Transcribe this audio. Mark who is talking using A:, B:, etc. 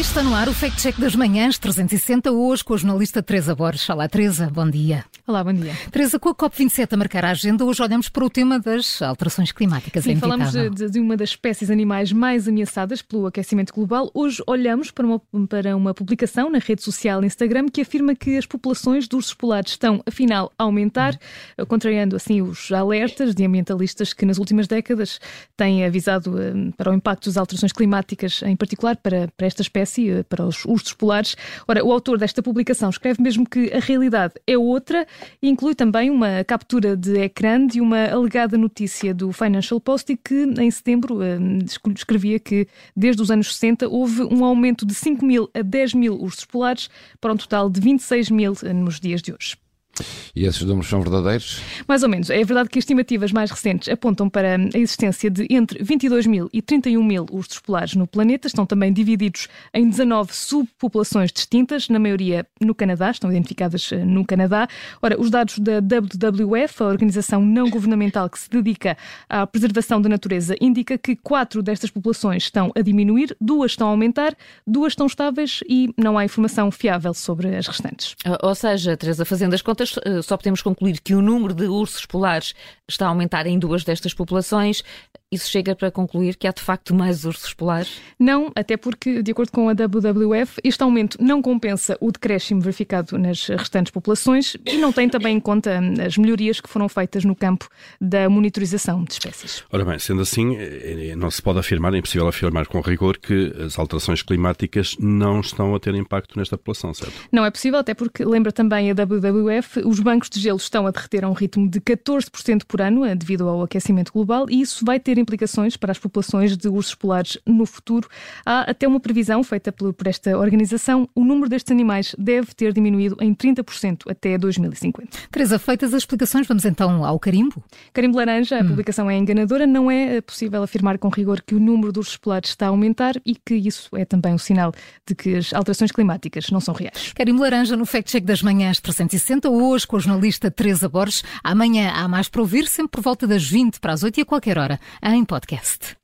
A: Está no ar o Fact Check das Manhãs 360, hoje com a jornalista Teresa Borges. Olá, Teresa, bom dia.
B: Olá, bom dia.
A: Teresa, com a COP27 a marcar a agenda, hoje olhamos para o tema das alterações climáticas.
B: Sim, falamos de, de, uma das espécies animais mais ameaçadas pelo aquecimento global. Hoje olhamos para uma, para uma publicação na rede social Instagram que afirma que as populações de ursos polares estão, afinal, a aumentar, uhum. contrariando assim os alertas de ambientalistas que nas últimas décadas têm avisado um, para o impacto das alterações climáticas, em particular para, para esta espécie, uh, para os ursos polares. Ora, o autor desta publicação escreve mesmo que a realidade é outra e inclui também uma captura de ecrã de uma alegada notícia do Financial Post que em setembro eh, escrevia que desde os anos 60 houve um aumento de 5 mil a 10 mil ursos polares para um total de 26 mil eh, nos dias de hoje.
C: E esses números são verdadeiros?
B: Mais ou menos. É verdade que estimativas mais recentes apontam para a existência de entre 22 mil e 31 mil ursos polares no planeta. Estão também divididos em 19 subpopulações distintas, na maioria no Canadá, estão identificadas eh, no Canadá. Ora, os dados da WWF, a organização não governamental que se dedica à preservação da natureza, indica que quatro destas populações estão a diminuir, duas estão a aumentar, duas estão estáveis e não há informação fiável sobre as restantes.
A: Ou seja, Teresa, fazendo as contas, eh, só podemos concluir que o número de ursos polares está a aumentar em duas destas populações. Isso chega para concluir que há de facto mais ursos polares?
B: Não, até porque, de acordo com a WWF, este aumento não compensa o decréscimo verificado nas restantes populações e não tem também em conta as melhorias que foram feitas no campo da monitorização de espécies.
C: Ora bem, sendo assim, eh, não se pode afirmar, é impossível afirmar com rigor que as alterações climáticas não estão a ter impacto nesta população, certo?
B: Não é possível, até porque, lembra também a WWF, os bancos de gelo estão a derreter a um ritmo de 14% por ano devido ao aquecimento global e isso vai ter implicações para as populações de ursos polares no futuro. Há até uma previsão feita por esta organização. O número destes animais deve ter diminuído em 30% até 2050.
A: Teresa, feitas as explicações, vamos então ao carimbo?
B: Carimbo laranja, a hum. publicação é enganadora. Não é possível afirmar com rigor que o número de ursos polares está a aumentar e que isso é também um sinal de que as alterações climáticas não são reais.
A: Carimbo laranja no Fact Check das Manhãs 360, hoje com a jornalista Teresa Borges. Amanhã há mais para ouvir, sempre por volta das 20 para as 8 e a qualquer hora, em podcast.